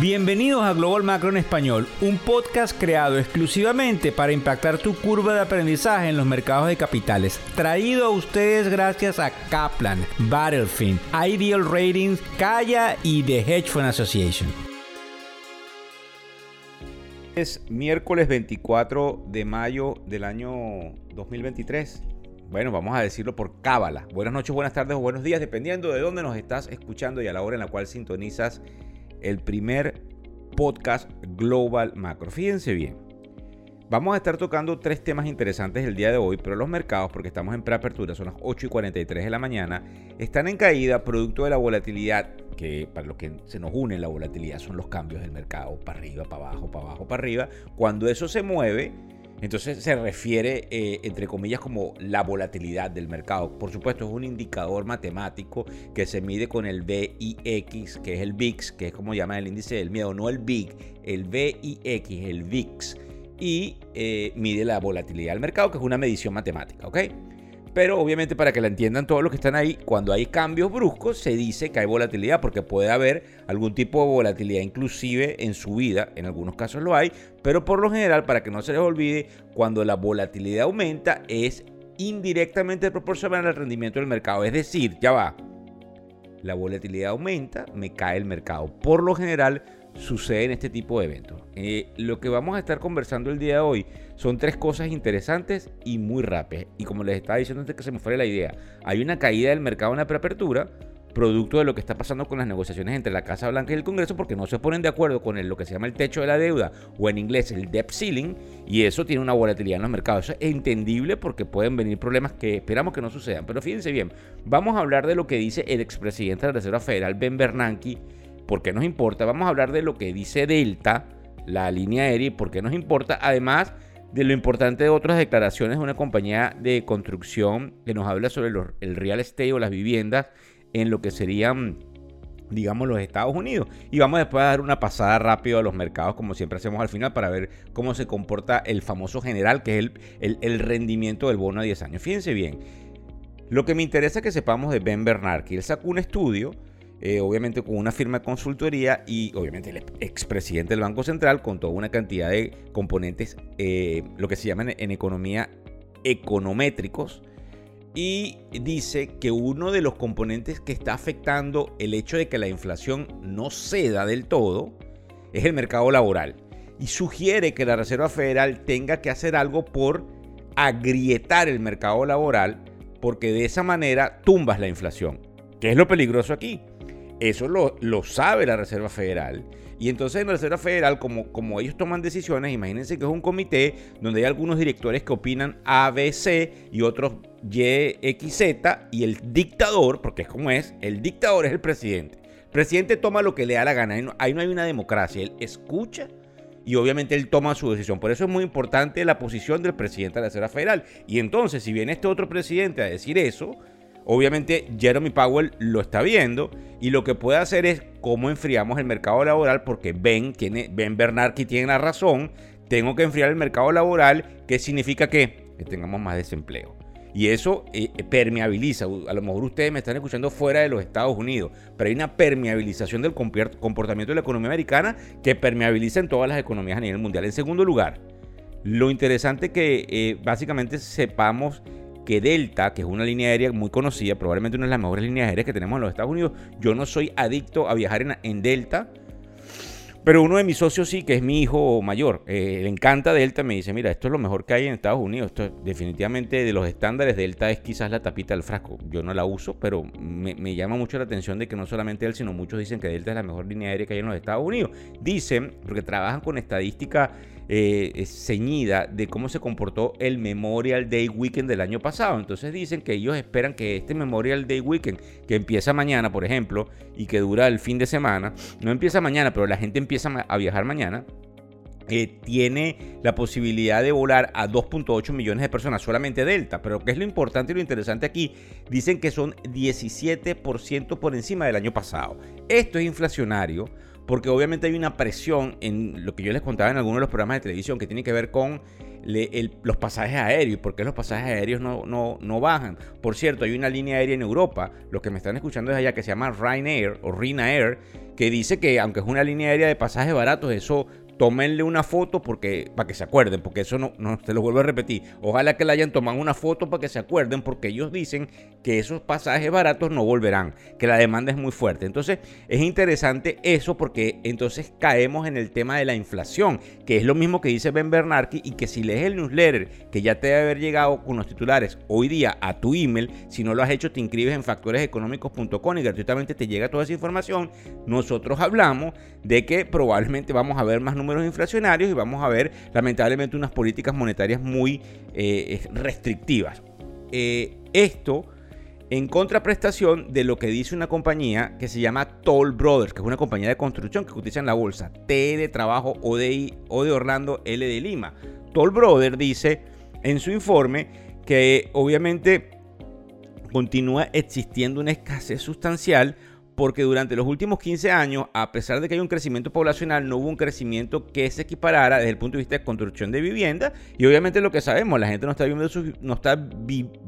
Bienvenidos a Global Macro en Español, un podcast creado exclusivamente para impactar tu curva de aprendizaje en los mercados de capitales. Traído a ustedes gracias a Kaplan, Battlefield, Ideal Ratings, Kaya y The Hedge Fund Association. Es miércoles 24 de mayo del año 2023. Bueno, vamos a decirlo por cábala. Buenas noches, buenas tardes o buenos días, dependiendo de dónde nos estás escuchando y a la hora en la cual sintonizas el primer podcast Global Macro. Fíjense bien. Vamos a estar tocando tres temas interesantes el día de hoy, pero los mercados, porque estamos en preapertura, son las 8 y 43 de la mañana, están en caída producto de la volatilidad, que para lo que se nos une la volatilidad son los cambios del mercado, para arriba, para abajo, para abajo, para arriba. Cuando eso se mueve, entonces se refiere, eh, entre comillas, como la volatilidad del mercado. Por supuesto, es un indicador matemático que se mide con el VIX, que es el VIX, que es como llaman el índice del miedo, no el VIG, el VIX, el VIX. Y eh, mide la volatilidad del mercado, que es una medición matemática, ¿ok? Pero obviamente para que la entiendan todos los que están ahí, cuando hay cambios bruscos se dice que hay volatilidad porque puede haber algún tipo de volatilidad inclusive en su vida, en algunos casos lo hay, pero por lo general para que no se les olvide, cuando la volatilidad aumenta es indirectamente proporcional al rendimiento del mercado, es decir, ya va, la volatilidad aumenta, me cae el mercado. Por lo general sucede en este tipo de eventos. Eh, lo que vamos a estar conversando el día de hoy son tres cosas interesantes y muy rápidas. Y como les estaba diciendo antes que se me fuera la idea, hay una caída del mercado en la preapertura, producto de lo que está pasando con las negociaciones entre la Casa Blanca y el Congreso, porque no se ponen de acuerdo con lo que se llama el techo de la deuda, o en inglés el debt ceiling, y eso tiene una volatilidad en los mercados. Eso es entendible porque pueden venir problemas que esperamos que no sucedan. Pero fíjense bien, vamos a hablar de lo que dice el expresidente de la Reserva Federal, Ben Bernanke, ¿Por qué nos importa? Vamos a hablar de lo que dice Delta, la línea aérea, y por qué nos importa. Además de lo importante de otras declaraciones de una compañía de construcción que nos habla sobre el real estate o las viviendas en lo que serían digamos, los Estados Unidos. Y vamos después a dar una pasada rápido a los mercados, como siempre hacemos al final, para ver cómo se comporta el famoso general, que es el, el, rendimiento del bono a 10 años. Fíjense bien, lo que me interesa que sepamos de Ben Bernanke, él sacó un estudio eh, obviamente con una firma de consultoría y obviamente el expresidente del Banco Central con toda una cantidad de componentes, eh, lo que se llaman en economía econométricos, y dice que uno de los componentes que está afectando el hecho de que la inflación no ceda del todo es el mercado laboral. Y sugiere que la Reserva Federal tenga que hacer algo por agrietar el mercado laboral porque de esa manera tumbas la inflación. ¿Qué es lo peligroso aquí? Eso lo, lo, sabe la Reserva Federal. Y entonces en la Reserva Federal, como, como ellos toman decisiones, imagínense que es un comité donde hay algunos directores que opinan A, B, C y otros Y, X, Z. Y el dictador, porque es como es, el dictador es el presidente. El presidente toma lo que le da la gana. Ahí no, ahí no hay una democracia. Él escucha y obviamente él toma su decisión. Por eso es muy importante la posición del presidente de la Reserva Federal. Y entonces, si viene este otro presidente a decir eso, Obviamente Jeremy Powell lo está viendo y lo que puede hacer es cómo enfriamos el mercado laboral porque Ben, tiene, ben Bernanke tiene la razón, tengo que enfriar el mercado laboral, ¿qué significa que? Que tengamos más desempleo. Y eso eh, permeabiliza, a lo mejor ustedes me están escuchando fuera de los Estados Unidos, pero hay una permeabilización del comportamiento de la economía americana que permeabiliza en todas las economías a nivel mundial. En segundo lugar, lo interesante que eh, básicamente sepamos que Delta, que es una línea aérea muy conocida, probablemente una de las mejores líneas aéreas que tenemos en los Estados Unidos, yo no soy adicto a viajar en, Delta, pero uno de mis socios sí, que es mi hijo mayor, eh, le encanta Delta, me dice, mira, esto es lo mejor que hay en Estados Unidos, esto definitivamente de los estándares Delta es quizás la tapita del frasco, yo no la uso, pero me, me, llama mucho la atención de que no solamente él, sino muchos dicen que Delta es la mejor línea aérea que hay en los Estados Unidos. Dicen, porque trabajan con estadística eh, ceñida de cómo se comportó el Memorial Day Weekend del año pasado. Entonces dicen que ellos esperan que este Memorial Day Weekend, que empieza mañana, por ejemplo, y que dura el fin de semana, no empieza mañana, pero la gente empieza a viajar mañana, eh, tiene la posibilidad de volar a 2.8 millones de personas, solamente Delta. Pero ¿qué es lo importante y lo interesante aquí? Dicen que son 17% por encima del año pasado. Esto es inflacionario porque obviamente hay una presión en lo que yo les contaba en algunos de los programas de televisión que tiene que ver con los pasajes aéreos por qué los pasajes aéreos no, no, no, bajan. Por cierto, hay una línea aérea en Europa, los que me están escuchando desde allá, que se llama Ryanair o Ryanair, que dice que aunque es una línea aérea de pasajes baratos, eso tómenle una foto porque, para que se acuerden, porque eso no, no, te lo vuelvo a repetir. Ojalá que le hayan tomado una foto para que se acuerden, porque ellos dicen que esos pasajes baratos no volverán, que la demanda es muy fuerte. Entonces es interesante eso porque entonces caemos en el tema de la inflación, que es lo mismo que dice Ben Bernanke y que si lees el newsletter que ya te debe haber llegado con los titulares hoy día a tu email, si no lo has hecho te inscribes en factoreseconómicos.com y gratuitamente te llega toda esa información. Nosotros hablamos de que probablemente vamos a ver más números inflacionarios y vamos a ver lamentablemente unas políticas monetarias muy eh, restrictivas. Eh, esto en contraprestación de lo que dice una compañía que se llama Toll Brothers, que es una compañía de construcción que cotiza en la bolsa, T de trabajo o de, o de Orlando, L de Lima. Toll Brothers dice en su informe que obviamente continúa existiendo una escasez sustancial porque durante los últimos 15 años, a pesar de que hay un crecimiento poblacional, no hubo un crecimiento que se equiparara desde el punto de vista de construcción de vivienda. Y obviamente lo que sabemos, la gente no está,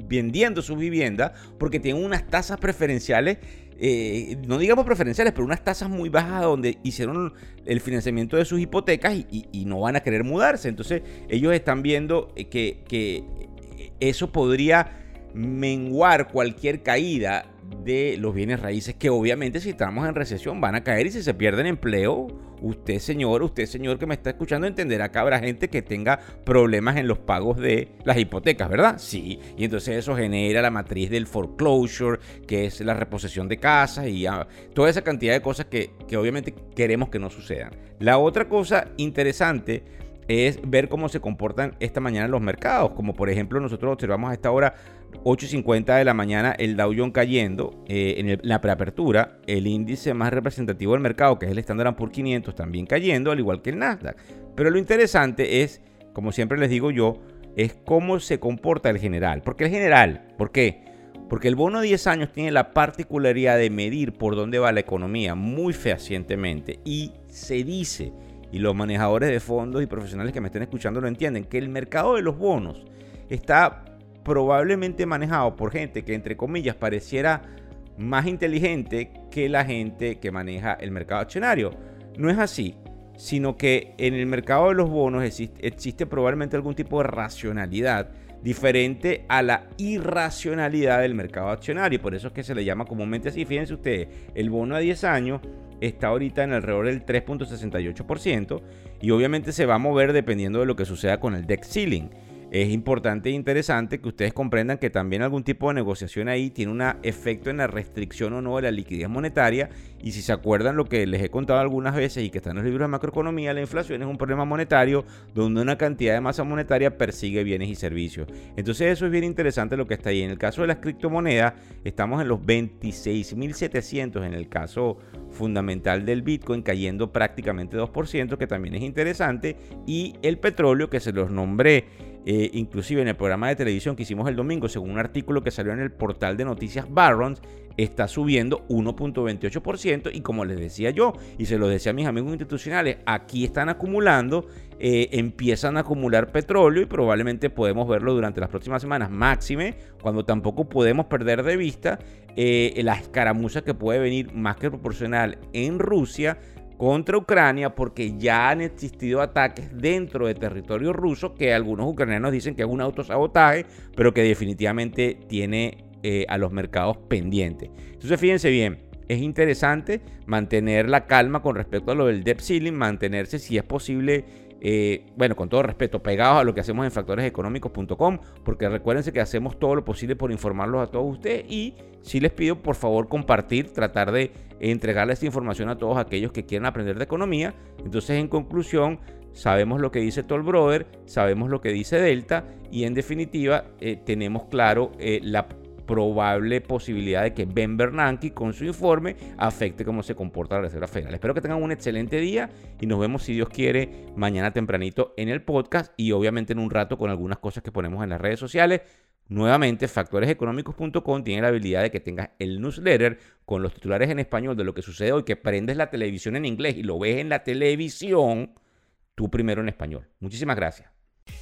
vendiendo sus viviendas porque tienen unas tasas preferenciales eh, no digamos preferenciales, pero unas tasas muy bajas donde hicieron el financiamiento de sus hipotecas y, no van a querer mudarse. Entonces ellos están viendo que, que eso podría menguar cualquier caída de los bienes raíces que obviamente si estamos en recesión van a caer y si se pierden empleo, usted señor, usted señor que me está escuchando entenderá que habrá gente que tenga problemas en los pagos de las hipotecas, ¿verdad? Sí, y entonces eso genera la matriz del foreclosure, que es la reposición de casas y toda esa cantidad de cosas que, que obviamente queremos que no sucedan. La otra cosa interesante es ver cómo se comportan esta mañana los mercados, como por ejemplo nosotros observamos a esta hora 8.50 de la mañana el Dow Jones cayendo eh, en, la preapertura, el índice más representativo del mercado, que es el Standard Poor's 500, también cayendo, al igual que el Nasdaq. Pero lo interesante es, como siempre les digo yo, es cómo se comporta el general. ¿Por qué el general? ¿Por qué? Porque el bono de 10 años tiene la particularidad de medir por dónde va la economía muy fehacientemente y se dice, y los manejadores de fondos y profesionales que me estén escuchando lo entienden, que el mercado de los bonos está probablemente manejado por gente que entre comillas pareciera más inteligente que la gente que maneja el mercado accionario. No es así, sino que en el mercado de los bonos existe, probablemente algún tipo de racionalidad diferente a la irracionalidad del mercado accionario. Por eso es que se le llama comúnmente así. Fíjense ustedes, el bono a 10 años está ahorita en alrededor del 3.68% y obviamente se va a mover dependiendo de lo que suceda con el deck ceiling es importante e interesante que ustedes comprendan que también algún tipo de negociación ahí tiene un efecto en la restricción o no de la liquidez monetaria. Y si se acuerdan lo que les he contado algunas veces y que está en los libros de macroeconomía, la inflación es un problema monetario donde una cantidad de masa monetaria persigue bienes y servicios. Entonces eso es bien interesante lo que está ahí. En el caso de las criptomonedas, estamos en los 26.700 en el caso fundamental del Bitcoin cayendo prácticamente 2%, que también es interesante. Y el petróleo, que se los nombré eh, inclusive en el programa de televisión que hicimos el domingo, según un artículo que salió en el portal de noticias Barrons, está subiendo 1.28% y como les decía yo, y se lo decía a mis amigos institucionales, aquí están acumulando, eh, empiezan a acumular petróleo y probablemente podemos verlo durante las próximas semanas, máxime, cuando tampoco podemos perder de vista eh, la escaramuza que puede venir más que proporcional en Rusia contra Ucrania porque ya han existido ataques dentro de territorio ruso que algunos ucranianos dicen que es un autosabotaje, pero que definitivamente tiene eh, a los mercados pendientes. Entonces fíjense bien, es interesante mantener la calma con respecto a lo del debt ceiling, mantenerse si es posible eh, bueno, con todo respeto, pegados a lo que hacemos en factoreseconómicos.com, porque recuérdense que hacemos todo lo posible por informarlos a todos ustedes y si les pido por favor compartir, tratar de entregarles esta información a todos aquellos que quieran aprender de economía. Entonces, en conclusión, sabemos lo que dice Toll Brother, sabemos lo que dice Delta y en definitiva eh, tenemos claro eh, la probable posibilidad de que Ben Bernanke con su informe afecte cómo se comporta la Reserva Federal. Espero que tengan un excelente día y nos vemos si Dios quiere mañana tempranito en el podcast y obviamente en un rato con algunas cosas que ponemos en las redes sociales. Nuevamente, factoreseconómicos.com tiene la habilidad de que tengas el newsletter con los titulares en español de lo que sucede hoy, que prendes la televisión en inglés y lo ves en la televisión, tú primero en español. Muchísimas gracias.